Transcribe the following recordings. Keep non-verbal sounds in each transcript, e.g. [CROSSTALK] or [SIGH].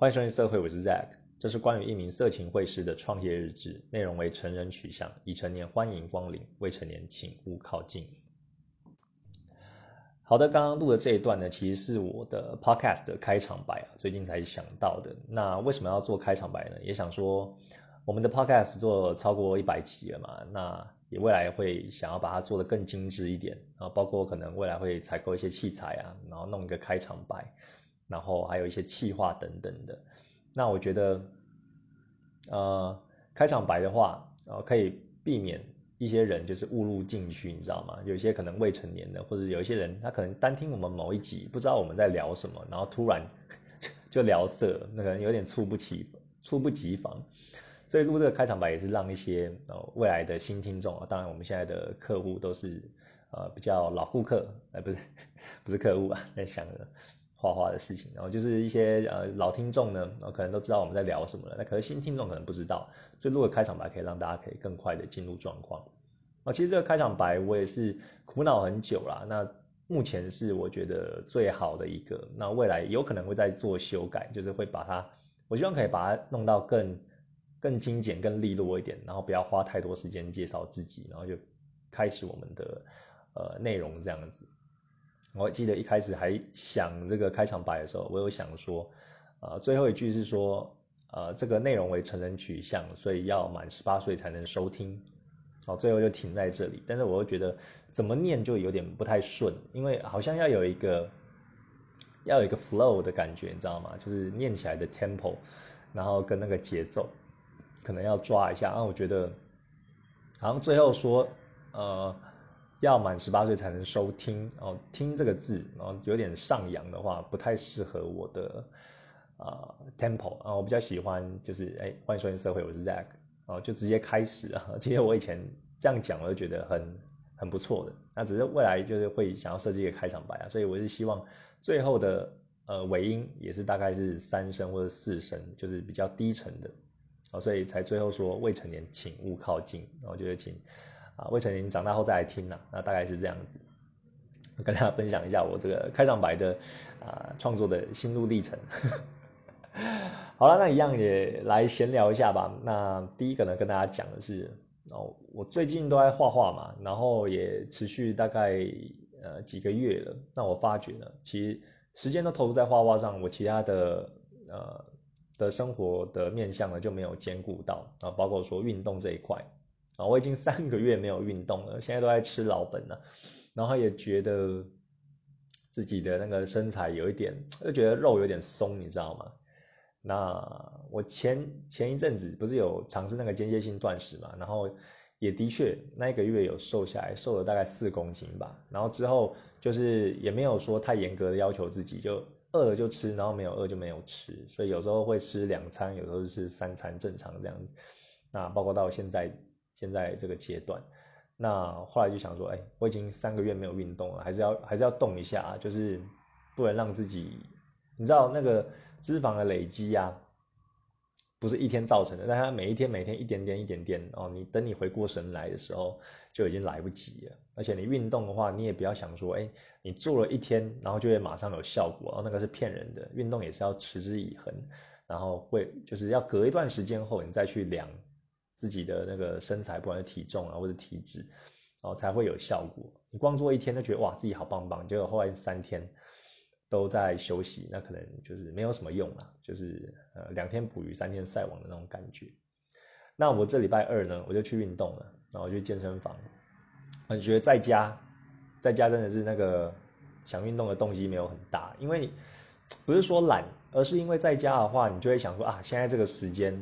欢迎收听社会，我是 Zack，这是关于一名色情会师的创业日志，内容为成人取向，已成年欢迎光临，未成年请勿靠近。好的，刚刚录的这一段呢，其实是我的 Podcast 的开场白啊，最近才想到的。那为什么要做开场白呢？也想说，我们的 Podcast 做超过一百期了嘛，那也未来会想要把它做得更精致一点，然后包括可能未来会采购一些器材啊，然后弄一个开场白，然后还有一些气话等等的。那我觉得，呃，开场白的话，呃，可以避免。一些人就是误入禁区，你知道吗？有些可能未成年的，或者有一些人他可能单听我们某一集，不知道我们在聊什么，然后突然 [LAUGHS] 就聊色，那可能有点猝不及猝不及防。所以录这个开场白也是让一些呃未来的新听众啊，当然我们现在的客户都是呃比较老顾客，哎不是 [LAUGHS] 不是客户啊，在想着画画的事情，然后就是一些呃老听众呢，可能都知道我们在聊什么了，那可是新听众可能不知道，所以录个开场白可以让大家可以更快的进入状况。啊，其实这个开场白我也是苦恼很久啦。那目前是我觉得最好的一个，那未来有可能会再做修改，就是会把它，我希望可以把它弄到更更精简、更利落一点，然后不要花太多时间介绍自己，然后就开始我们的呃内容这样子。我记得一开始还想这个开场白的时候，我有想说，呃，最后一句是说，呃，这个内容为成人取向，所以要满十八岁才能收听。好，最后就停在这里。但是我又觉得怎么念就有点不太顺，因为好像要有一个要有一个 flow 的感觉，你知道吗？就是念起来的 tempo，然后跟那个节奏可能要抓一下。啊，我觉得好像最后说呃要满十八岁才能收听哦，听这个字，然后有点上扬的话，不太适合我的啊 tempo 啊。我比较喜欢就是哎，欢迎收听社会，我是 Zack。哦，就直接开始啊！[LAUGHS] 其实我以前这样讲，我就觉得很很不错的。那只是未来就是会想要设计一个开场白啊，所以我是希望最后的呃尾音也是大概是三声或者四声，就是比较低沉的啊，所以才最后说未成年请勿靠近。然后就是请啊未成年长大后再来听呐，那大概是这样子。跟大家分享一下我这个开场白的啊创作的心路历程。[LAUGHS] 好了，那一样也来闲聊一下吧。那第一个呢，跟大家讲的是，哦，我最近都在画画嘛，然后也持续大概呃几个月了。那我发觉呢，其实时间都投入在画画上，我其他的呃的生活的面向呢就没有兼顾到啊，包括说运动这一块啊，我已经三个月没有运动了，现在都在吃老本了，然后也觉得自己的那个身材有一点，就觉得肉有点松，你知道吗？那我前前一阵子不是有尝试那个间歇性断食嘛，然后也的确那一个月有瘦下来，瘦了大概四公斤吧。然后之后就是也没有说太严格的要求自己，就饿了就吃，然后没有饿就没有吃。所以有时候会吃两餐，有时候是三餐正常这样子。那包括到现在现在这个阶段，那后来就想说，哎，我已经三个月没有运动了，还是要还是要动一下，就是不能让自己，你知道那个。脂肪的累积呀，不是一天造成的，但它每一天每天一点点一点点哦，你等你回过神来的时候就已经来不及了。而且你运动的话，你也不要想说，哎，你做了一天，然后就会马上有效果，哦，那个是骗人的。运动也是要持之以恒，然后会就是要隔一段时间后，你再去量自己的那个身材，不管是体重啊或者体脂，然后才会有效果。你光做一天就觉得哇自己好棒棒，结果后来三天。都在休息，那可能就是没有什么用了，就是呃两天捕鱼三天晒网的那种感觉。那我这礼拜二呢，我就去运动了，然后去健身房。我觉得在家，在家真的是那个想运动的动机没有很大，因为不是说懒，而是因为在家的话，你就会想说啊，现在这个时间，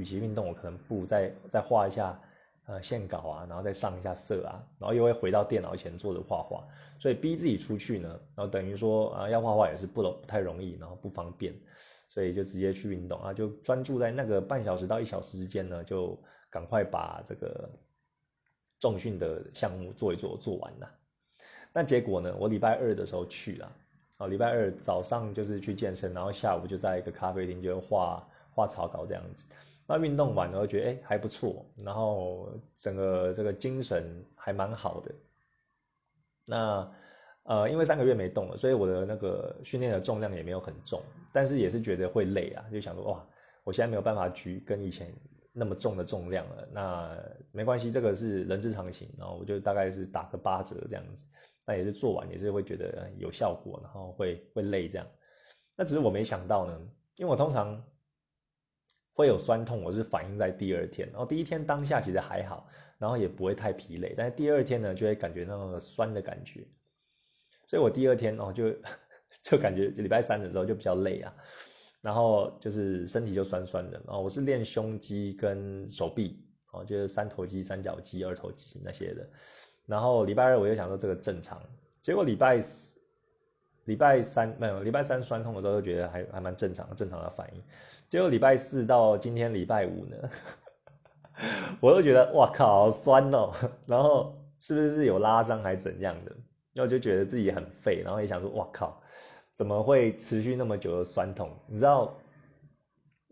与其运动，我可能不如再再画一下。呃，线稿啊，然后再上一下色啊，然后又会回到电脑前坐着画画，所以逼自己出去呢，然后等于说啊，要画画也是不不太容易，然后不方便，所以就直接去运动啊，就专注在那个半小时到一小时之间呢，就赶快把这个重训的项目做一做，做完了。那结果呢，我礼拜二的时候去了，啊，礼拜二早上就是去健身，然后下午就在一个咖啡厅就画画草稿这样子。那运动完了，觉得哎还不错，然后整个这个精神还蛮好的。那呃，因为三个月没动了，所以我的那个训练的重量也没有很重，但是也是觉得会累啊，就想说哇，我现在没有办法举跟以前那么重的重量了。那没关系，这个是人之常情。然后我就大概是打个八折这样子，那也是做完也是会觉得有效果，然后会会累这样。那只是我没想到呢，因为我通常会有酸痛，我是反映在第二天，然后第一天当下其实还好，然后也不会太疲累，但是第二天呢就会感觉那个酸的感觉。所以我第二天哦，就 [LAUGHS] 就感觉礼拜三的时候就比较累啊，然后就是身体就酸酸的。然后我是练胸肌跟手臂哦，就是三头肌、三角肌、二头肌那些的。然后礼拜二我就想说这个正常，结果礼拜四、礼拜三没有，礼拜三酸痛的时候就觉得还还蛮正常，正常的反应。结果礼拜四到今天礼拜五呢，[LAUGHS] 我又觉得哇靠，好酸哦，然后是不是有拉伤还是怎样的？然后就觉得自己很废，然后也想说：“哇靠，怎么会持续那么久的酸痛？”你知道，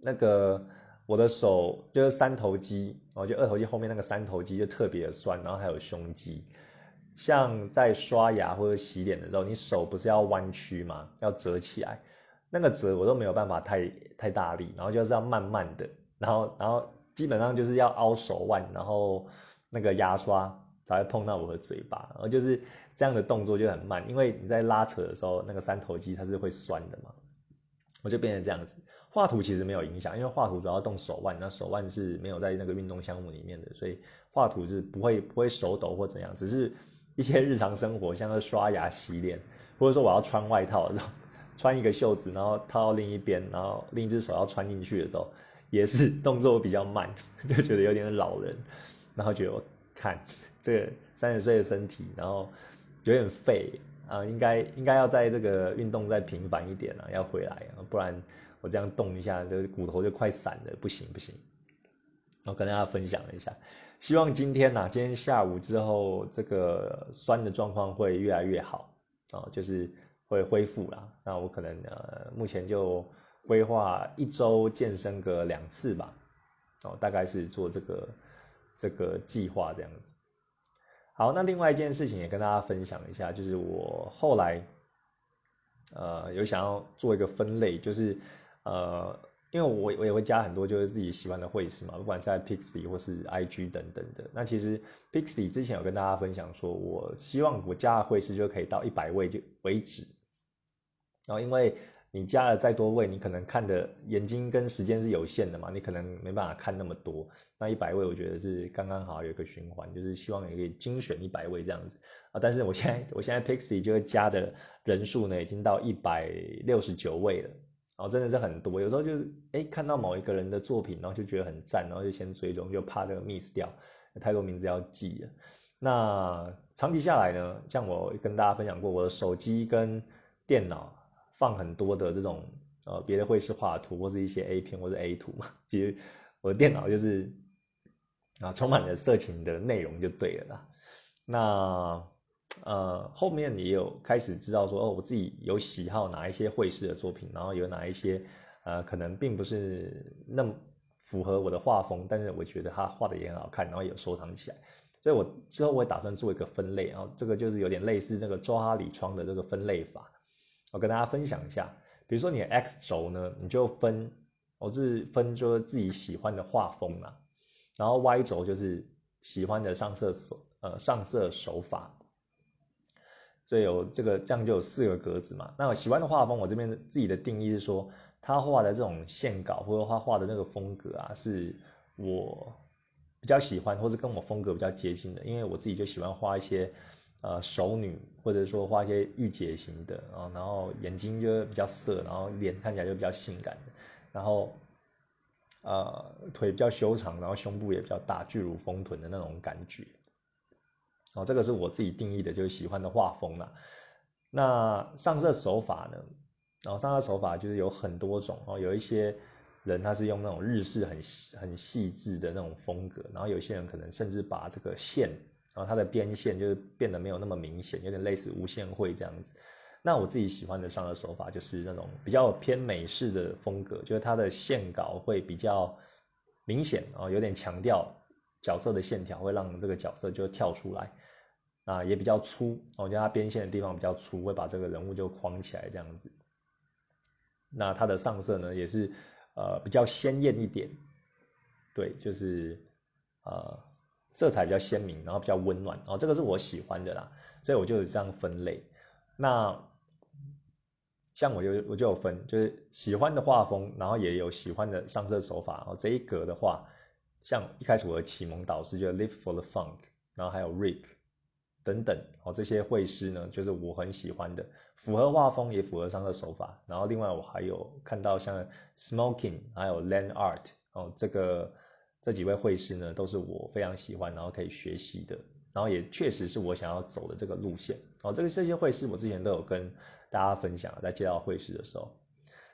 那个我的手就是三头肌，然后就二头肌后面那个三头肌就特别的酸，然后还有胸肌。像在刷牙或者洗脸的时候，你手不是要弯曲吗？要折起来，那个折我都没有办法太太大力，然后就是要慢慢的，然后然后基本上就是要凹手腕，然后那个牙刷才会碰到我的嘴巴，然后就是。这样的动作就很慢，因为你在拉扯的时候，那个三头肌它是会酸的嘛，我就变成这样子。画图其实没有影响，因为画图主要动手腕，那手腕是没有在那个运动项目里面的，所以画图是不会不会手抖或怎样，只是一些日常生活，像是刷牙、洗脸，或者说我要穿外套的时候，穿一个袖子，然后套到另一边，然后另一只手要穿进去的时候，也是动作比较慢，就觉得有点老人，然后觉得我看这个三十岁的身体，然后。有点废啊，应该应该要在这个运动再频繁一点啊，要回来啊，不然我这样动一下，这骨头就快散了，不行不行。我跟大家分享一下，希望今天呐，今天下午之后，这个酸的状况会越来越好啊，就是会恢复啦。那我可能呃，目前就规划一周健身个两次吧，哦，大概是做这个这个计划这样子。好，那另外一件事情也跟大家分享一下，就是我后来，呃，有想要做一个分类，就是呃，因为我我也会加很多就是自己喜欢的会师嘛，不管是在 Pixby 或是 IG 等等的。那其实 Pixby 之前有跟大家分享说，我希望我加的会师就可以到一百位就为止，然后因为。你加了再多位，你可能看的眼睛跟时间是有限的嘛，你可能没办法看那么多。那一百位我觉得是刚刚好有一个循环，就是希望也可以精选一百位这样子啊。但是我现在我现在 Pixie 就会加的人数呢，已经到一百六十九位了，然后真的是很多。有时候就是哎看到某一个人的作品，然后就觉得很赞，然后就先追踪，就怕这个 miss 掉，太多名字要记了。那长期下来呢，像我跟大家分享过，我的手机跟电脑。放很多的这种呃别的绘师画图或是一些 A 片或者 A 图嘛，[LAUGHS] 其实我的电脑就是啊充满了色情的内容就对了啦。那呃后面也有开始知道说哦我自己有喜好哪一些绘师的作品，然后有哪一些呃可能并不是那么符合我的画风，但是我觉得他画的也很好看，然后有收藏起来。所以我之后我也打算做一个分类，然后这个就是有点类似那个周哈里窗的这个分类法。我跟大家分享一下，比如说你的 X 轴呢，你就分，我是分就是自己喜欢的画风啊，然后 Y 轴就是喜欢的上色手，呃，上色手法，所以有这个这样就有四个格子嘛。那我喜欢的画风，我这边自己的定义是说，他画的这种线稿或者他画的那个风格啊，是我比较喜欢，或者跟我风格比较接近的，因为我自己就喜欢画一些。呃，熟女或者说画一些御姐型的啊，然后眼睛就比较色，然后脸看起来就比较性感的，然后呃腿比较修长，然后胸部也比较大，巨乳丰臀的那种感觉。哦，这个是我自己定义的，就是喜欢的画风啦。那上色手法呢？然后上色手法就是有很多种哦，有一些人他是用那种日式很很细致的那种风格，然后有些人可能甚至把这个线。然后它的边线就是变得没有那么明显，有点类似无限绘这样子。那我自己喜欢的上色手法就是那种比较偏美式的风格，就是它的线稿会比较明显啊，有点强调角色的线条，会让这个角色就跳出来。啊也比较粗，我觉得它边线的地方比较粗，会把这个人物就框起来这样子。那它的上色呢也是呃比较鲜艳一点，对，就是呃色彩比较鲜明，然后比较温暖，哦，这个是我喜欢的啦，所以我就有这样分类。那像我就我就有分，就是喜欢的画风，然后也有喜欢的上色手法。哦，这一格的话，像一开始我的启蒙导师就 Live for the Funk，然后还有 Rick 等等，哦，这些绘师呢，就是我很喜欢的，符合画风也符合上色手法。然后另外我还有看到像 Smoking，还有 Land Art，哦，这个这几位绘师呢，都是我非常喜欢，然后可以学习的。然后也确实是我想要走的这个路线。哦，这个这些绘师我之前都有跟。大家分享在介绍绘师的时候，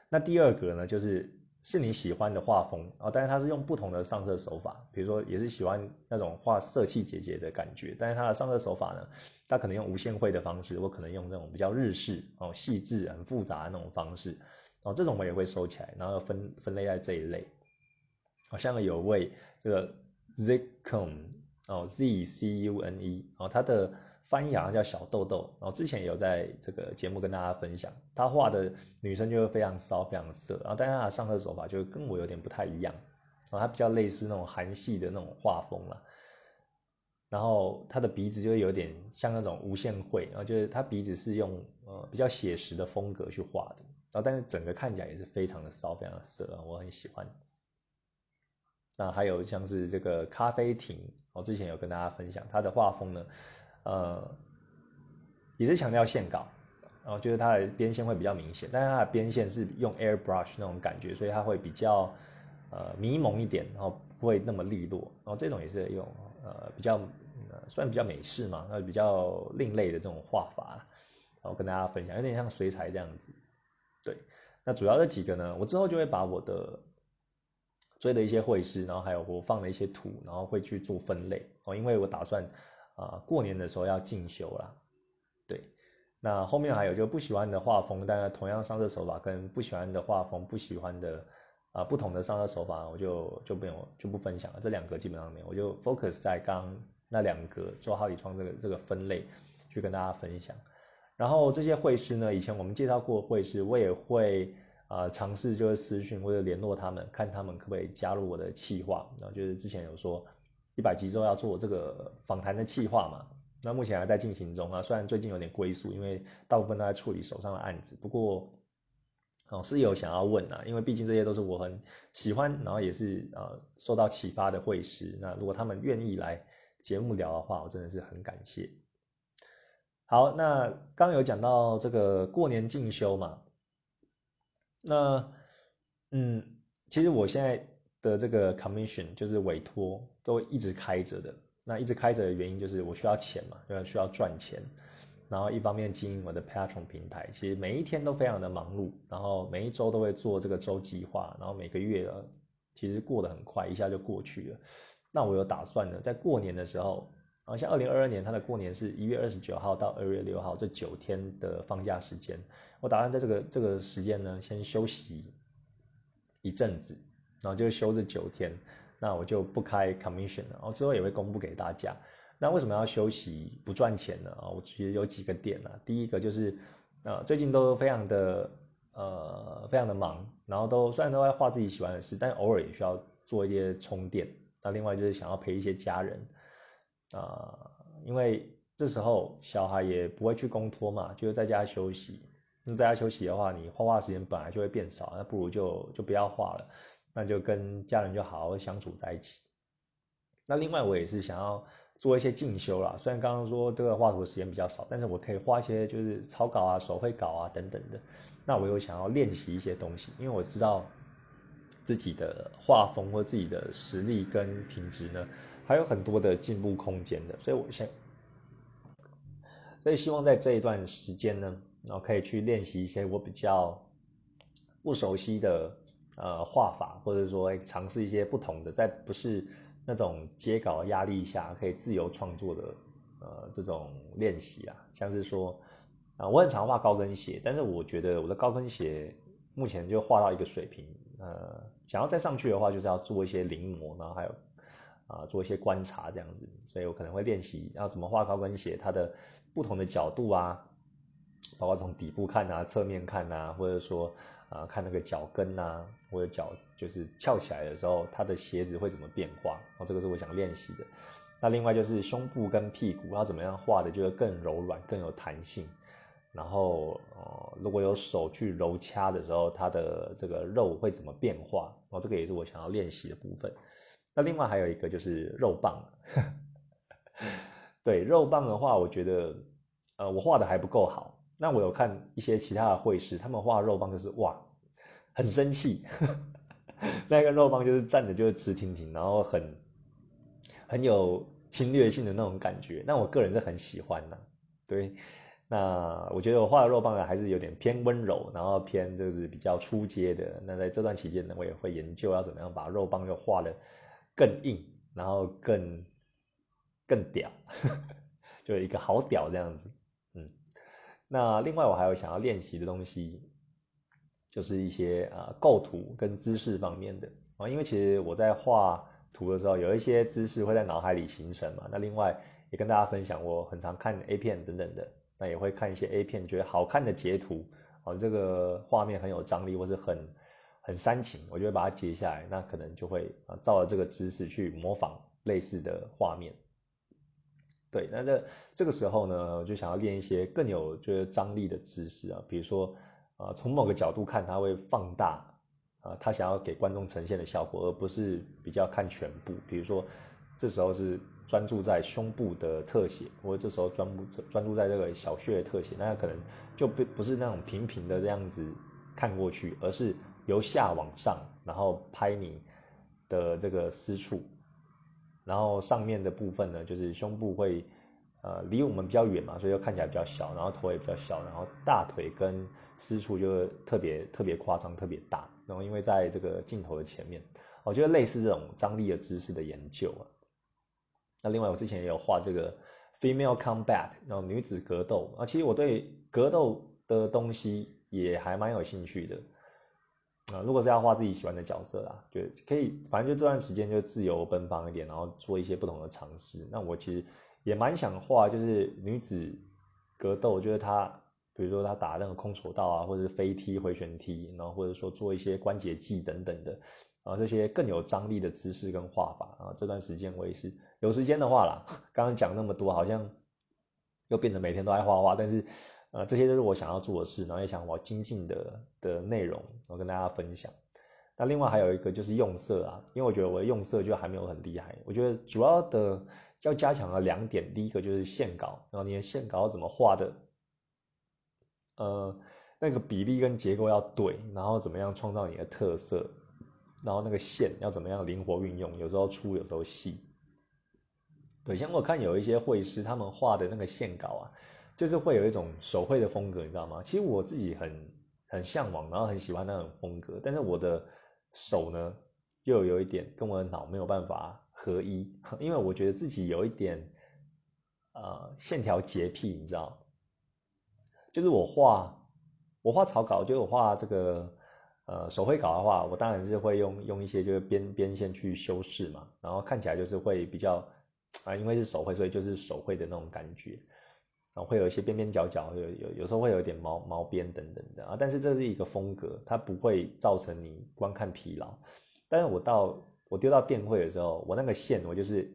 那第二个呢，就是是你喜欢的画风啊，但是它是用不同的上色手法，比如说也是喜欢那种画色气姐姐的感觉，但是它的上色手法呢，它可能用无限绘的方式，我可能用那种比较日式哦，细致很复杂的那种方式哦，这种我也会收起来，然后分分类在这一类。好像有位这个 Zcone 哦，Z C U N E 哦，他的。翻译好像叫小豆豆，然后之前有在这个节目跟大家分享，他画的女生就会非常骚、非常色，然后但是他的上色手法就跟我有点不太一样，然后，他比较类似那种韩系的那种画风了，然后他的鼻子就有点像那种无限绘，然后就是他鼻子是用呃比较写实的风格去画的，然后但是整个看起来也是非常的骚、非常的色，我很喜欢。那还有像是这个咖啡亭，我之前有跟大家分享他的画风呢。呃，也是强调线稿，然后就是它的边线会比较明显，但是它的边线是用 airbrush 那种感觉，所以它会比较呃迷蒙一点，然后不会那么利落，然后这种也是用呃比较呃算比较美式嘛，那比较另类的这种画法，然后跟大家分享，有点像水彩这样子。对，那主要这几个呢，我之后就会把我的追的一些绘师，然后还有我放的一些图，然后会去做分类哦，因为我打算。啊，过年的时候要进修啦，对。那后面还有就不喜欢的画风，但是同样上色手法跟不喜欢的画风、不喜欢的啊不同的上色手法，我就就不用就不分享了。这两个基本上没有，我就 focus 在刚那两个做好几窗这个这个分类去跟大家分享。然后这些绘师呢，以前我们介绍过绘师，我也会啊尝试就是私讯或者联络他们，看他们可不可以加入我的企划。然后就是之前有说。一百集之后要做这个访谈的计划嘛？那目前还在进行中啊。虽然最近有点龟速，因为大部分都在处理手上的案子。不过，哦是有想要问啊，因为毕竟这些都是我很喜欢，然后也是呃受到启发的会师。那如果他们愿意来节目聊的话，我真的是很感谢。好，那刚有讲到这个过年进修嘛？那嗯，其实我现在。的这个 commission 就是委托都一直开着的，那一直开着的原因就是我需要钱嘛，因为需要赚钱，然后一方面经营我的 Patron 平台，其实每一天都非常的忙碌，然后每一周都会做这个周计划，然后每个月其实过得很快，一下就过去了。那我有打算呢，在过年的时候，啊，像二零二二年它的过年是一月二十九号到二月六号这九天的放假时间，我打算在这个这个时间呢，先休息一阵子。然后就休这九天，那我就不开 commission 了。然后之后也会公布给大家。那为什么要休息不赚钱呢？啊，我其实有几个点啊。第一个就是，呃，最近都非常的呃非常的忙，然后都虽然都在画自己喜欢的事，但偶尔也需要做一些充电。那另外就是想要陪一些家人，啊，因为这时候小孩也不会去公托嘛，就是在家休息。那在家休息的话，你画画时间本来就会变少，那不如就就不要画了。那就跟家人就好好相处在一起。那另外我也是想要做一些进修啦，虽然刚刚说这个画图时间比较少，但是我可以画一些就是草稿啊、手绘稿啊等等的。那我又想要练习一些东西，因为我知道自己的画风或自己的实力跟品质呢，还有很多的进步空间的。所以我想，所以希望在这一段时间呢，然后可以去练习一些我比较不熟悉的。呃，画法或者说尝试一些不同的，在不是那种接稿压力下可以自由创作的呃这种练习啊，像是说啊，我很常画高跟鞋，但是我觉得我的高跟鞋目前就画到一个水平，呃，想要再上去的话，就是要做一些临摹，然后还有啊做一些观察这样子，所以我可能会练习要怎么画高跟鞋，它的不同的角度啊，包括从底部看啊、侧面看啊，或者说啊看那个脚跟啊，或者脚就是翘起来的时候，它的鞋子会怎么变化，哦这个是我想练习的。那另外就是胸部跟屁股要怎么样画的，就是更柔软、更有弹性。然后，呃，如果有手去揉掐的时候，它的这个肉会怎么变化？哦，这个也是我想要练习的部分。那另外还有一个就是肉棒。[LAUGHS] 对，肉棒的话，我觉得，呃，我画的还不够好。那我有看一些其他的绘师，他们画肉棒就是哇，很生气。[LAUGHS] 那个肉棒就是站着就是直挺挺，然后很很有。侵略性的那种感觉，那我个人是很喜欢的。对，那我觉得我画的肉棒呢，还是有点偏温柔，然后偏就是比较出街的。那在这段期间呢，我也会研究要怎么样把肉棒又画的更硬，然后更更屌，[LAUGHS] 就一个好屌这样子。那另外我还有想要练习的东西，就是一些啊构图跟姿势方面的啊，因为其实我在画。图的时候有一些知识会在脑海里形成嘛？那另外也跟大家分享，我很常看 A 片等等的，那也会看一些 A 片，觉得好看的截图，哦，这个画面很有张力或是很很煽情，我就会把它截下来，那可能就会啊照着这个姿势去模仿类似的画面。对，那这这个时候呢，我就想要练一些更有就是张力的姿势啊，比如说啊从某个角度看，它会放大。啊，他想要给观众呈现的效果，而不是比较看全部。比如说，这时候是专注在胸部的特写，或者这时候专注专注在这个小穴的特写，那可能就不不是那种平平的这样子看过去，而是由下往上，然后拍你的这个私处，然后上面的部分呢，就是胸部会呃离我们比较远嘛，所以就看起来比较小，然后头也比较小，然后大腿跟私处就特别特别夸张，特别大。然后，因为在这个镜头的前面，我觉得类似这种张力的知识的研究啊。那另外，我之前也有画这个 female combat，然后女子格斗啊。其实我对格斗的东西也还蛮有兴趣的啊。如果是要画自己喜欢的角色啦，就可以，反正就这段时间就自由奔放一点，然后做一些不同的尝试。那我其实也蛮想画，就是女子格斗，就是她。比如说她打那个空手道啊，或者是飞踢、回旋踢，然后或者说做一些关节技等等的，啊，这些更有张力的姿势跟画法啊。这段时间我也是有时间的话啦，[LAUGHS] 刚刚讲那么多，好像又变得每天都爱画画，但是，呃，这些都是我想要做的事，然后也想我精进的的内容，我跟大家分享。那另外还有一个就是用色啊，因为我觉得我的用色就还没有很厉害，我觉得主要的要加强的两点，第一个就是线稿，然后你的线稿要怎么画的。呃，那个比例跟结构要对，然后怎么样创造你的特色，然后那个线要怎么样灵活运用，有时候粗，有时候细。对，像我看有一些绘师他们画的那个线稿啊，就是会有一种手绘的风格，你知道吗？其实我自己很很向往，然后很喜欢那种风格，但是我的手呢，又有一点跟我的脑没有办法合一，[LAUGHS] 因为我觉得自己有一点呃线条洁癖，你知道。就是我画，我画草稿，就是我画这个，呃，手绘稿的话，我当然是会用用一些就是边边线去修饰嘛，然后看起来就是会比较，啊，因为是手绘，所以就是手绘的那种感觉，然后会有一些边边角角，有有有时候会有一点毛毛边等等的啊，但是这是一个风格，它不会造成你观看疲劳。但是我到我丢到电绘的时候，我那个线我就是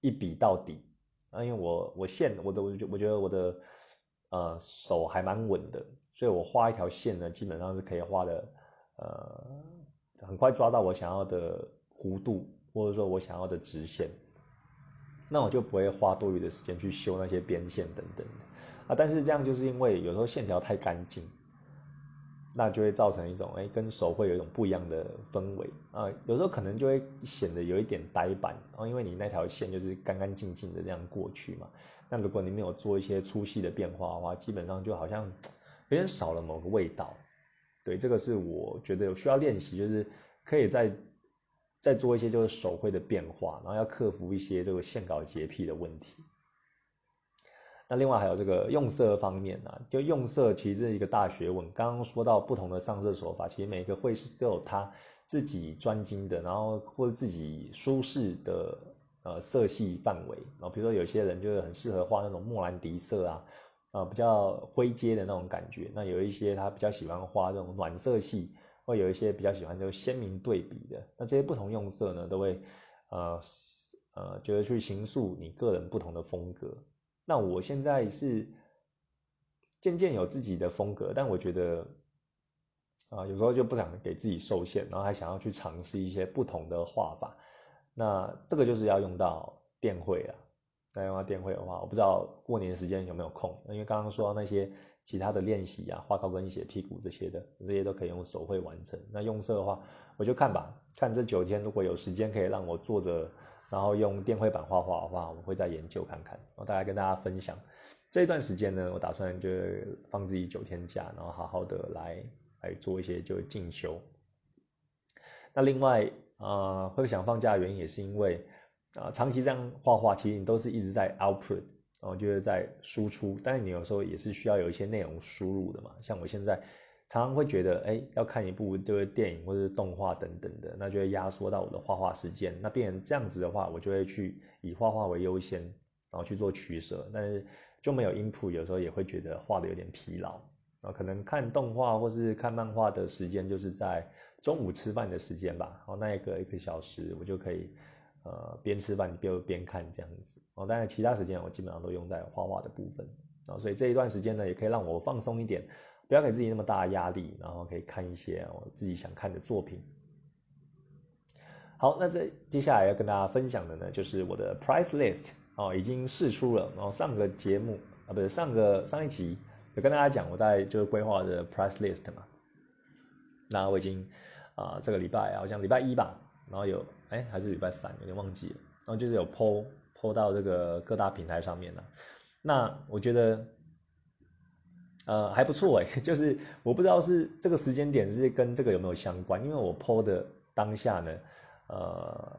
一笔到底啊，因为我我线我的我觉我觉得我的。呃，手还蛮稳的，所以我画一条线呢，基本上是可以画的，呃，很快抓到我想要的弧度，或者说我想要的直线，那我就不会花多余的时间去修那些边线等等啊。但是这样就是因为有时候线条太干净。那就会造成一种哎，跟手会有一种不一样的氛围啊，有时候可能就会显得有一点呆板啊，因为你那条线就是干干净净的这样过去嘛。那如果你没有做一些粗细的变化的话，基本上就好像有点少了某个味道。对，这个是我觉得有需要练习，就是可以在再做一些就是手绘的变化，然后要克服一些这个线稿洁癖的问题。那另外还有这个用色方面呢，就用色其实是一个大学问。刚刚说到不同的上色手法，其实每个绘师都有他自己专精的，然后或者自己舒适的呃色系范围，然后比如说有些人就是很适合画那种莫兰迪色啊，啊比较灰阶的那种感觉，那有一些他比较喜欢画这种暖色系，会有一些比较喜欢就鲜明对比的，那这些不同用色呢，都会呃呃觉得去形塑你个人不同的风格。那我现在是渐渐有自己的风格，但我觉得。啊，有时候就不想给自己受限，然后还想要去尝试一些不同的画法。那这个就是要用到电绘了。那用到电绘的话，我不知道过年时间有没有空，因为刚刚说到那些其他的练习啊，画高跟鞋、屁股这些的，这些都可以用手绘完成。那用色的话，我就看吧，看这九天如果有时间可以让我坐着，然后用电绘板画画的话，我会再研究看看，我大概跟大家分享。这一段时间呢，我打算就放自己九天假，然后好好的来。来做一些就进修。那另外啊，会想放假的原因也是因为啊，长期这样画画，其实你都是一直在 output，然后就是在输出。但是你有时候也是需要有一些内容输入的嘛。像我现在常常会觉得，哎，要看一部就是电影或者是动画等等的，那就会压缩到我的画画时间。那变成这样子的话，我就会去以画画为优先，然后去做取舍。但是就没有 input，有时候也会觉得画的有点疲劳。啊，可能看动画或是看漫画的时间，就是在中午吃饭的时间吧。然后那一个一个小时，我就可以呃边吃饭边边看这样子。哦，当然其他时间我基本上都用在画画的部分。啊，所以这一段时间呢，也可以让我放松一点，不要给自己那么大的压力，然后可以看一些我自己想看的作品。好，那这接下来要跟大家分享的呢，就是我的 price list 哦，已经试出了。然后上个节目啊，不是上个上一集。有跟大家讲，我在就是规划的 price list 嘛，那我已经啊这个礼拜好像礼拜一吧，然后有哎还是礼拜三有点忘记了，然后就是有 po po 到这个各大平台上面了。那我觉得呃还不错哎，[LAUGHS] 就是我不知道是这个时间点是跟这个有没有相关，因为我 po 的当下呢，呃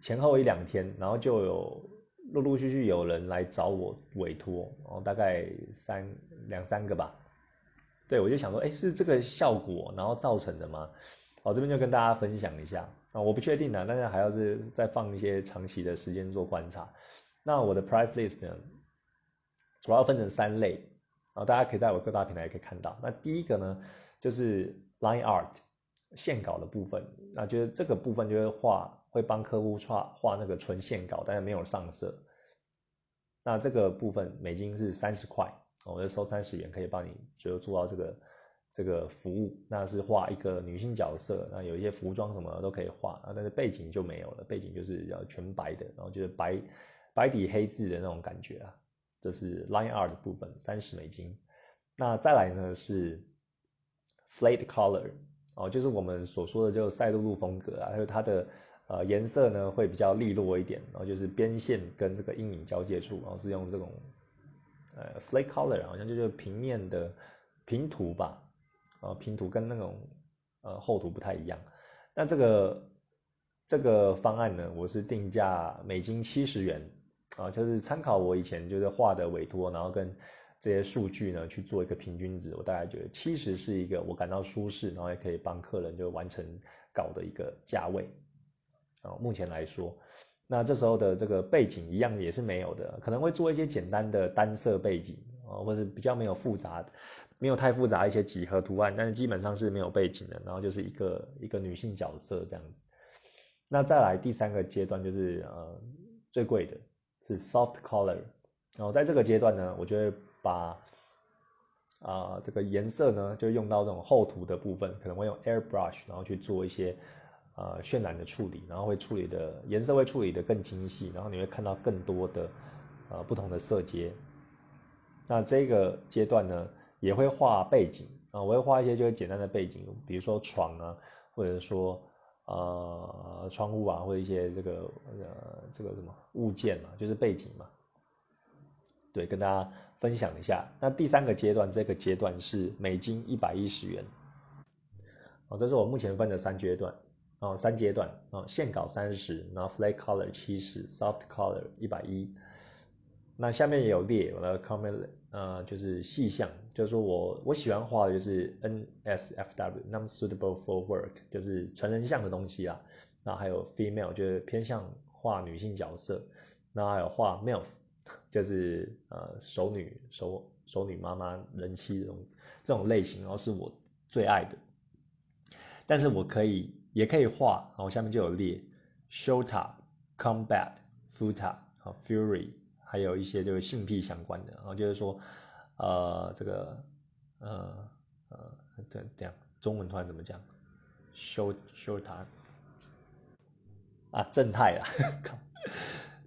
前后一两天，然后就有。陆陆续续有人来找我委托，然后大概三两三个吧，对我就想说，哎，是这个效果然后造成的吗？我这边就跟大家分享一下啊，我不确定呢，但是还要是再放一些长期的时间做观察。那我的 price list 呢，主要分成三类，啊大家可以在我各大平台可以看到。那第一个呢，就是 line art 线稿的部分，那就是这个部分就是画。会帮客户画画那个纯线稿，但是没有上色。那这个部分美金是三十块，我就收三十元，可以帮你就做到这个这个服务。那是画一个女性角色，那有一些服装什么都可以画啊，但是背景就没有了，背景就是要全白的，然后就是白白底黑字的那种感觉啊。这是 line art 的部分，三十美金。那再来呢是 flat color 哦，就是我们所说的就赛璐璐风格啊，还有它的。呃，颜色呢会比较利落一点，然后就是边线跟这个阴影交界处，然后是用这种呃 Flat color，好像就是平面的平涂吧，啊拼图跟那种呃厚涂不太一样。那这个这个方案呢，我是定价美金七十元，啊，就是参考我以前就是画的委托，然后跟这些数据呢去做一个平均值，我大概觉得七十是一个我感到舒适，然后也可以帮客人就完成稿的一个价位。啊，目前来说，那这时候的这个背景一样也是没有的，可能会做一些简单的单色背景啊，或者比较没有复杂，没有太复杂一些几何图案，但是基本上是没有背景的，然后就是一个一个女性角色这样子。那再来第三个阶段就是呃最贵的是 soft color，然后在这个阶段呢，我就会把啊这个颜色呢就用到这种厚涂的部分，可能会用 airbrush，然后去做一些。呃，渲染的处理，然后会处理的颜色会处理的更精细，然后你会看到更多的呃不同的色阶。那这个阶段呢，也会画背景啊，我会画一些就是简单的背景，比如说床啊，或者说呃窗户啊，或者一些这个呃这个什么物件嘛，就是背景嘛。对，跟大家分享一下。那第三个阶段，这个阶段是美金一百一十元。哦，这是我目前分的三阶段。哦，三阶段哦，线稿三十，然后 flat color 七十，soft color 一百一。那下面也有列我的 comment，呃，就是细项，就是说我我喜欢画的就是 NSFW，non suitable for work，就是成人像的东西啊。然后还有 female，就是偏向画女性角色，然后还有画 milf，[LAUGHS] 就是呃熟女熟熟女妈妈人妻这种这种类型，然后是我最爱的。但是我可以也可以画，然后下面就有列 shota combat futa 啊 fury，还有一些就是性癖相关的，然后就是说呃这个呃呃这这样中文突然怎么讲 shot shota 啊正太啊，[LAUGHS] 靠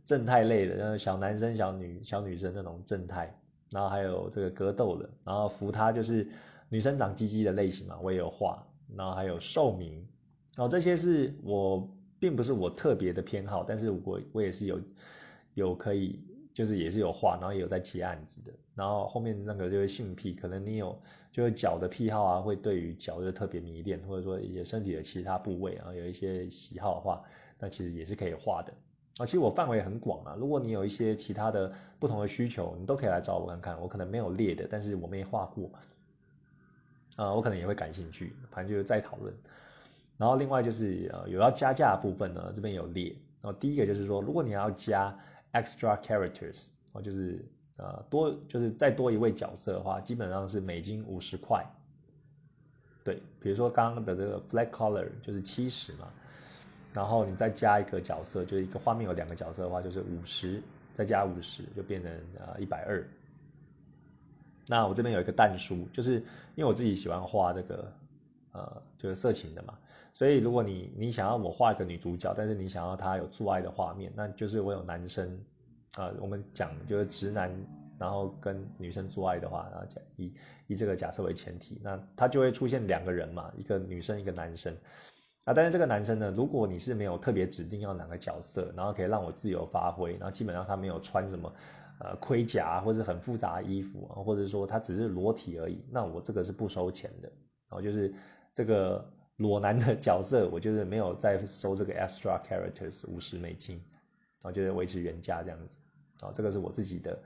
正太类的，然后小男生小女小女生那种正太，然后还有这个格斗的，然后扶他就是女生长鸡鸡的类型嘛，我也有画。然后还有寿明，然后这些是我并不是我特别的偏好，但是我我也是有有可以就是也是有画，然后也有在接案子的。然后后面那个就是性癖，可能你有就是脚的癖好啊，会对于脚就特别迷恋，或者说一些身体的其他部位啊有一些喜好的话，那其实也是可以画的。啊，其实我范围很广啊，如果你有一些其他的不同的需求，你都可以来找我看看。我可能没有列的，但是我没画过。啊，我可能也会感兴趣，反正就是再讨论。然后另外就是呃有要加价的部分呢，这边有列。然后第一个就是说，如果你要加 extra characters，哦就是呃多就是再多一位角色的话，基本上是美金五十块。对，比如说刚刚的这个 flag color 就是七十嘛，然后你再加一个角色，就是一个画面有两个角色的话，就是五十，再加五十就变成呃一百二。那我这边有一个弹书，就是因为我自己喜欢画这个，呃，就是色情的嘛，所以如果你你想要我画一个女主角，但是你想要她有做爱的画面，那就是我有男生，啊，我们讲就是直男，然后跟女生做爱的话，然后讲以以这个假设为前提，那他就会出现两个人嘛，一个女生一个男生，啊，但是这个男生呢，如果你是没有特别指定要哪个角色，然后可以让我自由发挥，然后基本上他没有穿什么。呃，盔甲或者很复杂衣服，或者说他只是裸体而已，那我这个是不收钱的。然后就是这个裸男的角色，我就是没有再收这个 extra characters 五十美金，然后就是维持原价这样子。啊，这个是我自己的，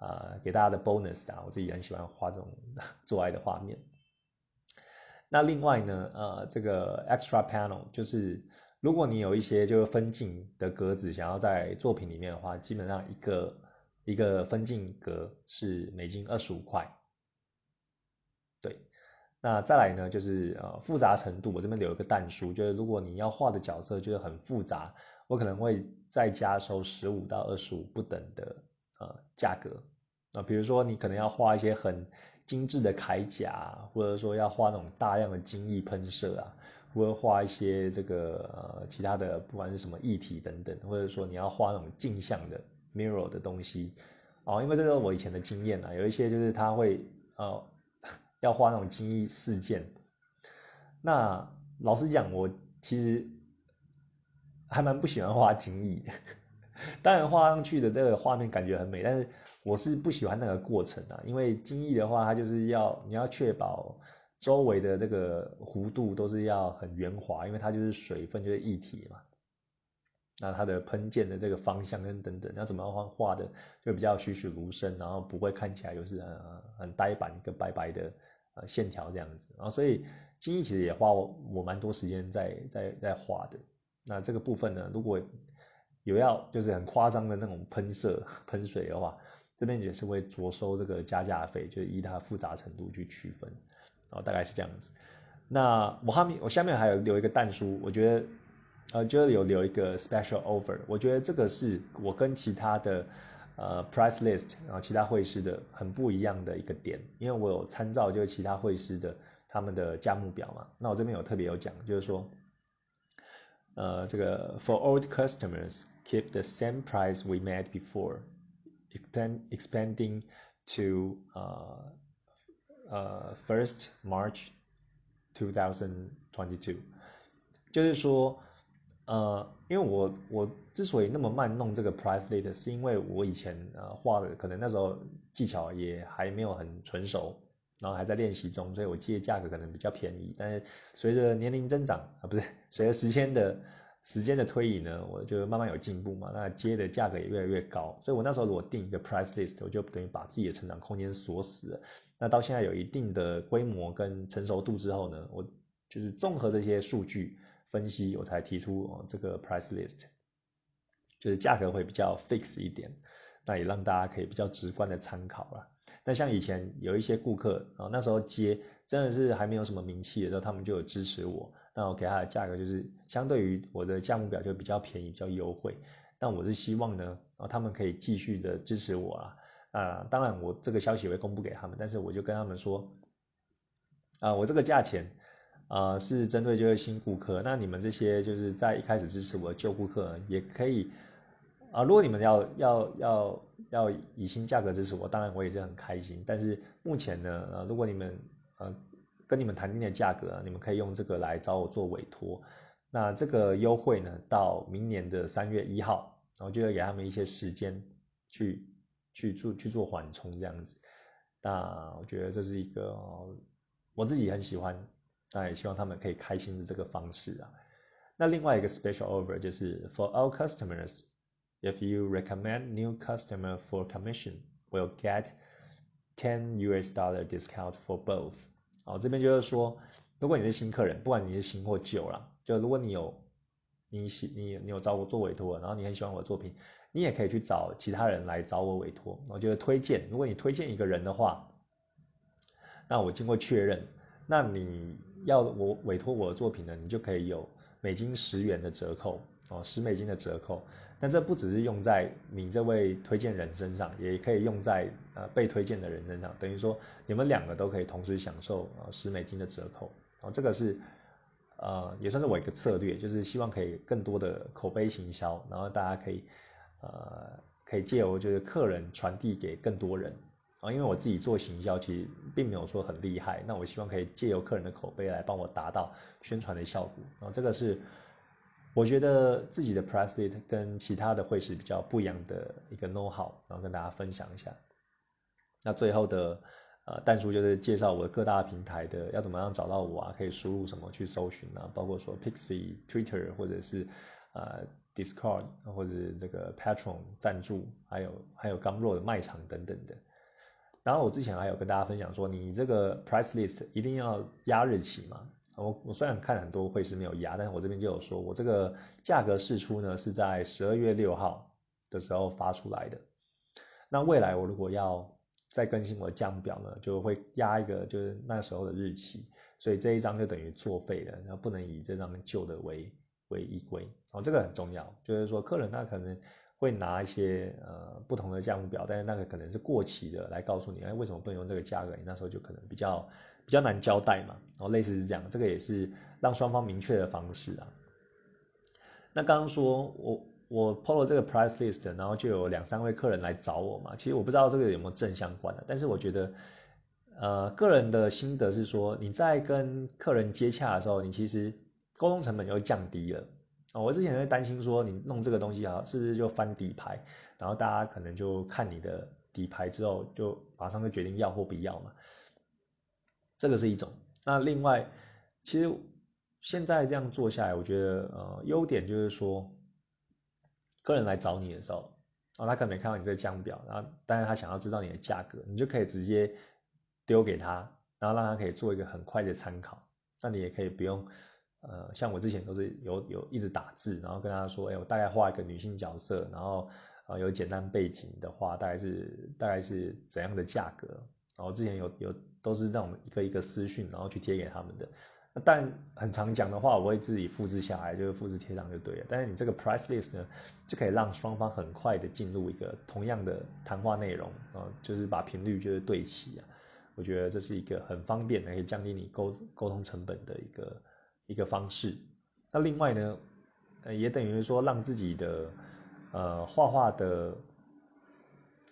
呃，给大家的 bonus 啊，我自己很喜欢画这种 [LAUGHS] 做爱的画面。那另外呢，呃，这个 extra panel 就是如果你有一些就是分镜的格子想要在作品里面的话，基本上一个。一个分镜格是美金二十五块，那再来呢，就是呃复杂程度，我这边留一个淡书，就是如果你要画的角色就是很复杂，我可能会再加收十五到二十五不等的呃价格啊，比如说你可能要画一些很精致的铠甲，或者说要画那种大量的精益喷射啊，或者画一些这个呃其他的不管是什么液体等等，或者说你要画那种镜像的。mirror 的东西，哦，因为这个我以前的经验啊，有一些就是他会呃要画那种精益事件。那老实讲，我其实还蛮不喜欢画精益，[LAUGHS] 当然画上去的这个画面感觉很美，但是我是不喜欢那个过程啊，因为精益的话，它就是要你要确保周围的这个弧度都是要很圆滑，因为它就是水分就是液体嘛。那它的喷溅的这个方向跟等等，要怎么样画画的就比较栩栩如生，然后不会看起来就是很很呆板一个白白的呃线条这样子。然后所以精益其实也花我我蛮多时间在在在画的。那这个部分呢，如果有要就是很夸张的那种喷射喷水的话，这边也是会着收这个加价费，就依它复杂程度去区分。然后大概是这样子。那我后面我下面还有留一个弹书，我觉得。呃，就有留一个 special offer，我觉得这个是我跟其他的呃 price list，然后其他会师的很不一样的一个点，因为我有参照就是其他会师的他们的价目表嘛，那我这边有特别有讲，就是说，呃，这个 for old customers keep the same price we made before，expand expanding to 呃呃 first March two thousand twenty two，就是说。 呃，因为我我之所以那么慢弄这个 price list，是因为我以前呃画的可能那时候技巧也还没有很纯熟，然后还在练习中，所以我接的价格可能比较便宜。但是随着年龄增长啊，不是随着时间的时间的推移呢，我就慢慢有进步嘛，那接的价格也越来越高。所以我那时候如果定一个 price list，我就等于把自己的成长空间锁死了。那到现在有一定的规模跟成熟度之后呢，我就是综合这些数据。分析我才提出哦这个 price list，就是价格会比较 fix 一点，那也让大家可以比较直观的参考了。那像以前有一些顾客啊，那时候接真的是还没有什么名气的时候，他们就有支持我，那我给他的价格就是相对于我的价目表就比较便宜、比较优惠。但我是希望呢，啊，他们可以继续的支持我啊。啊，当然我这个消息会公布给他们，但是我就跟他们说，啊，我这个价钱。啊，是针对就是新顾客，那你们这些就是在一开始支持我的旧顾客也可以啊。如果你们要要要要以新价格支持我，当然我也是很开心。但是目前呢，呃，如果你们呃跟你们谈定的价格，你们可以用这个来找我做委托。那这个优惠呢，到明年的三月一号，然后就要给他们一些时间去去做去做缓冲这样子。那我觉得这是一个我自己很喜欢。那也希望他们可以开心的这个方式啊。那另外一个 special offer 就是 for all customers, if you recommend new customer for commission, will get ten US dollar discount for both。哦，这边就是说，如果你是新客人，不管你是新或旧啦，就如果你有你喜你你有找我做委托，然后你很喜欢我的作品，你也可以去找其他人来找我委托。我觉得推荐，如果你推荐一个人的话，那我经过确认，那你。要我委托我的作品呢，你就可以有美金十元的折扣哦，十美金的折扣。但这不只是用在你这位推荐人身上，也可以用在呃被推荐的人身上。等于说你们两个都可以同时享受呃十美金的折扣哦。这个是呃也算是我一个策略，就是希望可以更多的口碑行销，然后大家可以呃可以借由就是客人传递给更多人。啊，因为我自己做行销，其实并没有说很厉害。那我希望可以借由客人的口碑来帮我达到宣传的效果。啊，这个是我觉得自己的 press l e t 跟其他的会是比较不一样的一个 know how，然后跟大家分享一下。那最后的呃，淡叔就是介绍我各大平台的要怎么样找到我啊，可以输入什么去搜寻啊，包括说 Pixie、Twitter 或者是呃 Discord 或者这个 Patron 赞助，还有还有刚弱的卖场等等的。然后我之前还有跟大家分享说，你这个 price list 一定要压日期嘛。我我虽然看很多会是没有压，但是我这边就有说，我这个价格释出呢是在十二月六号的时候发出来的。那未来我如果要再更新我的价目表呢，就会压一个就是那时候的日期，所以这一张就等于作废了，然后不能以这张旧的为为依归。哦，这个很重要，就是说客人他可能。会拿一些呃不同的价目表，但是那个可能是过期的，来告诉你，哎，为什么不能用这个价格？你那时候就可能比较比较难交代嘛。然后类似是这样，这个也是让双方明确的方式啊。那刚刚说我我 PO 了这个 price list，然后就有两三位客人来找我嘛。其实我不知道这个有没有正相关的，但是我觉得，呃，个人的心得是说，你在跟客人接洽的时候，你其实沟通成本就会降低了。我之前会担心说，你弄这个东西啊，是不是就翻底牌？然后大家可能就看你的底牌之后，就马上就决定要或不要嘛。这个是一种。那另外，其实现在这样做下来，我觉得呃，优点就是说，客人来找你的时候，啊，他可能没看到你这个价目表，然后但是他想要知道你的价格，你就可以直接丢给他，然后让他可以做一个很快的参考。那你也可以不用。呃，像我之前都是有有一直打字，然后跟他说，哎，我大概画一个女性角色，然后呃有简单背景的话，大概是大概是怎样的价格？然后之前有有都是那种一个一个私讯，然后去贴给他们的。但很常讲的话，我会自己复制下来，就是复制贴上就对了。但是你这个 price list 呢，就可以让双方很快的进入一个同样的谈话内容啊，就是把频率就是对齐啊。我觉得这是一个很方便的，可以降低你沟沟通成本的一个。一个方式，那另外呢，呃，也等于说让自己的呃画画的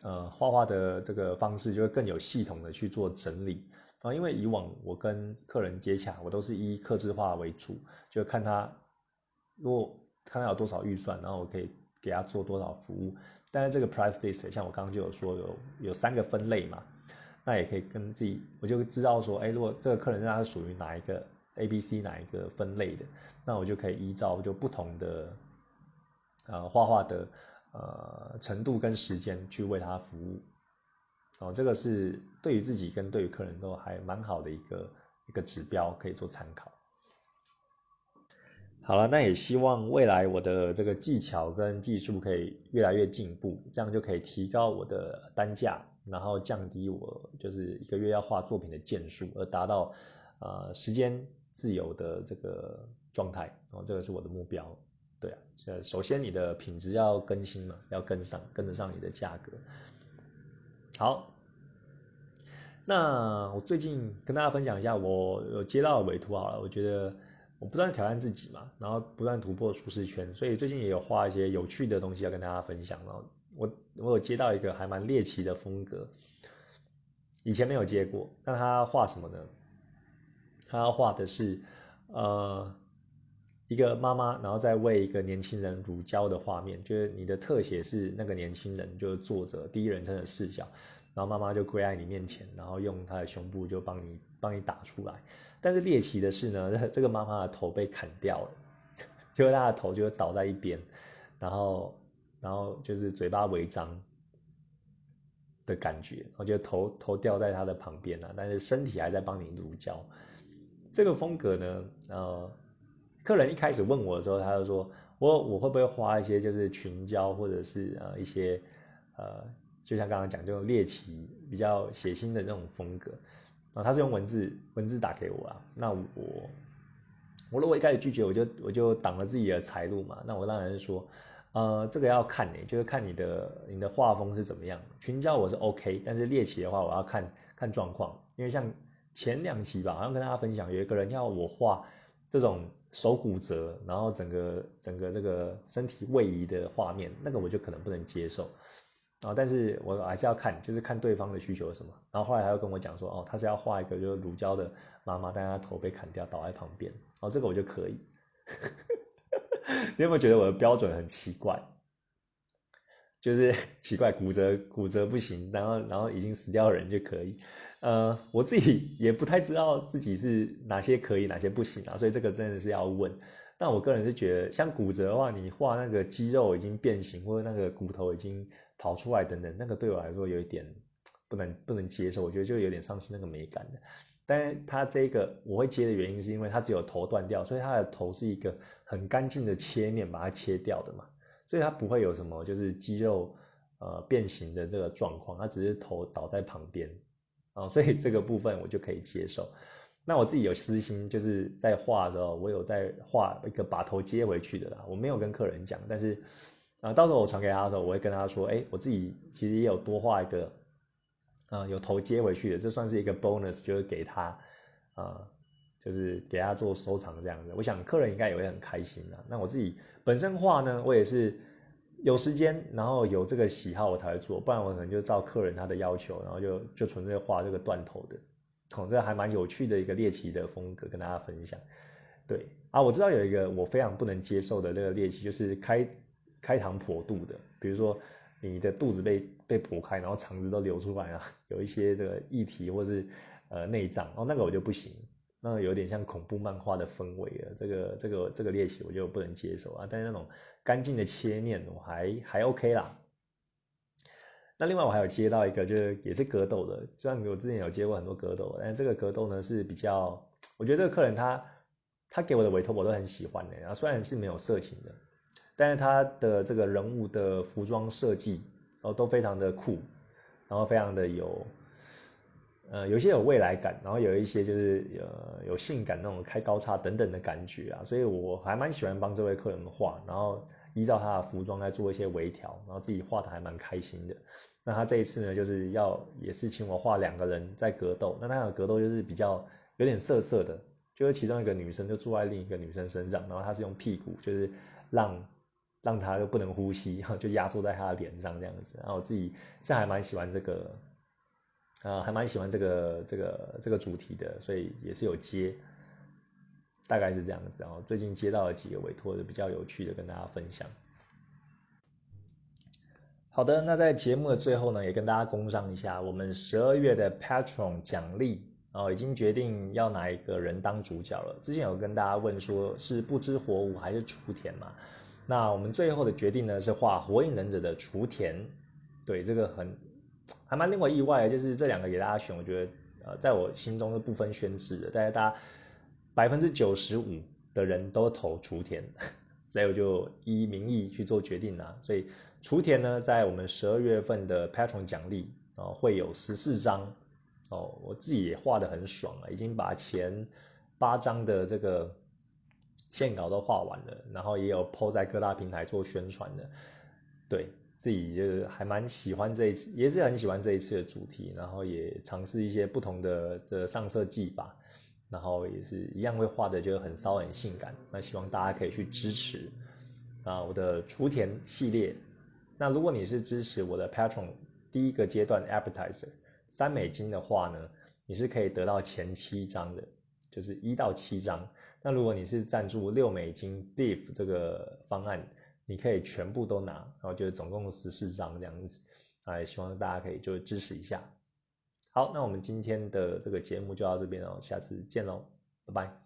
呃画画的这个方式就会更有系统的去做整理啊，因为以往我跟客人接洽，我都是以客制化为主，就看他如果看他有多少预算，然后我可以给他做多少服务。但是这个 price list 像我刚刚就有说有有三个分类嘛，那也可以跟自己我就知道说，哎，如果这个客人他是属于哪一个。A、B、C 哪一个分类的，那我就可以依照就不同的呃画画的呃程度跟时间去为他服务，哦，这个是对于自己跟对于客人都还蛮好的一个一个指标，可以做参考。好了，那也希望未来我的这个技巧跟技术可以越来越进步，这样就可以提高我的单价，然后降低我就是一个月要画作品的件数，而达到呃时间自由的这个状态。哦，这个是我的目标。对啊，呃，首先你的品质要更新嘛，要跟上，跟得上你的价格。好，那我最近跟大家分享一下，我有接到的委托好了，我觉得我不断挑战自己嘛，然后不断突破舒适圈，所以最近也有画一些有趣的东西要跟大家分享。然后我我有接到一个还蛮猎奇的风格，以前没有接过。那他画什么呢？他画的是呃。一个妈妈，然后再为一个年轻人乳胶的画面，就是你的特写是那个年轻人，就是坐着第一人称的视角，然后妈妈就跪在你面前，然后用她的胸部就帮你帮你打出来。但是猎奇的是呢，这个妈妈的头被砍掉了，就是她的头就倒在一边，然后然后就是嘴巴微张的感觉，我觉得头头掉在她的旁边啊，但是身体还在帮你乳胶。这个风格呢，呃。客人一开始问我的时候，他就说：“我我会不会画一些就是群交或者是呃一些呃，就像刚刚讲这种猎奇、比较血腥的那种风格。”然后他是用文字文字打给我啊。那我我如果一开始拒绝，我就我就挡了自己的财路嘛。那我当然是说，呃，这个要看你，就是看你的你的画风是怎么样。群交我是 OK，但是猎奇的话，我要看看状况。因为像前两期吧，好像跟大家分享，有一个人要我画这种。手骨折，然后整个整个这个身体位移的画面，那个我就可能不能接受啊。但是我还是要看，就是看对方的需求是什么。然后后来他又跟我讲说，哦，他是要画一个就是乳胶的妈妈，但是他头被砍掉，倒在旁边。哦，这个我就可以。[LAUGHS] 你有没有觉得我的标准很奇怪？就是 [LAUGHS] 奇怪，骨折骨折不行，然后然后已经死掉的人就可以。呃，我自己也不太知道自己是哪些可以，哪些不行啊，所以这个真的是要问。但我个人是觉得，像骨折的话，你画那个肌肉已经变形，或者那个骨头已经跑出来等等，那个对我来说有一点不能不能接受，我觉得就有点丧失那个美感的。但是它这个我会接的原因，是因为它只有头断掉，所以它的头是一个很干净的切面把它切掉的嘛，所以它不会有什么就是肌肉呃变形的这个状况，它只是头倒在旁边。啊，所以这个部分我就可以接受。那我自己有私心，就是在画的时候，我有在画一个把头接回去的啦。我没有跟客人讲，但是啊，到时候我传给他的时候，我会跟他说，哎，我自己其实也有多画一个，啊，有头接回去的，这算是一个 bonus，就是给他，啊，就是给他做收藏这样子。我想客人应该也会很开心啊。那我自己本身画呢，我也是。有时间，然后有这个喜好，我才会做，不然我可能就照客人他的要求，然后就就纯粹画这个断头的，哦，这还蛮有趣的一个猎奇的风格，跟大家分享。对啊，我知道有一个我非常不能接受的这个猎奇，就是开开膛破肚的，比如说你的肚子被被剖开，然后肠子都流出来了，[LAUGHS] 有一些这个液体或是呃内脏，哦，那个我就不行。那有点像恐怖漫画的氛围了，这个这个这个猎奇我就不能接受啊。但是那种干净的切面我还还 OK 啦。那另外我还有接到一个，就是也是格斗的，虽然我之前有接过很多格斗，但是这个格斗呢是比较，我觉得这个客人他他给我的委托我都很喜欢的。然后虽然是没有色情的，但是他的这个人物的服装设计哦都非常的酷，然后非常的有。呃，有些有未来感，然后有一些就是呃有性感那种开高叉等等的感觉啊，所以我还蛮喜欢帮这位客人画，然后依照他的服装来做一些微调，然后自己画的还蛮开心的。那他这一次呢，就是要也是请我画两个人在格斗，那他的格斗就是比较有点色色的，就是其中一个女生就坐在另一个女生身上，然后她是用屁股就是让让他又不能呼吸，[LAUGHS] 就压坐在他的脸上这样子，然后我自己这还蛮喜欢这个。呃，还蛮喜欢这个这个这个主题的，所以也是有接，大概是这样子。然后最近接到了几个委托的比较有趣的，跟大家分享。好的，那在节目的最后呢，也跟大家工商一下，我们十二月的 Patron 奖励哦，已经决定要哪一个人当主角了。之前有跟大家问说是不知火舞还是雏田嘛？那我们最后的决定呢是画火影忍者的雏田，对这个很。还蛮令我意外的，就是这两个给大家选，我觉得呃，在我心中是不分轩轾的。但是大家百分之九十五的人都投雏田，[LAUGHS] 所以我就依民意去做决定啦。所以雏田呢，在我们十二月份的 Patron 奖励哦，会有十四张哦，我自己也画的很爽啊，已经把前八张的这个线稿都画完了，然后也有 PO 在各大平台做宣传的，对。自己就是还蛮喜欢这一次，也是很喜欢这一次的主题，然后也尝试一些不同的这上色技法，然后也是一样会画的就很骚很性感。那希望大家可以去支持啊我的雏田系列。那如果你是支持我的 Patron 第一个阶段 Appetizer 三美金的话呢，你是可以得到前七张的，就是一到七张。那如果你是赞助六美金 Beef 这个方案。你可以全部都拿，然后就总共十四张这样子，啊，希望大家可以就支持一下。好，那我们今天的这个节目就到这边哦，下次见喽，拜拜。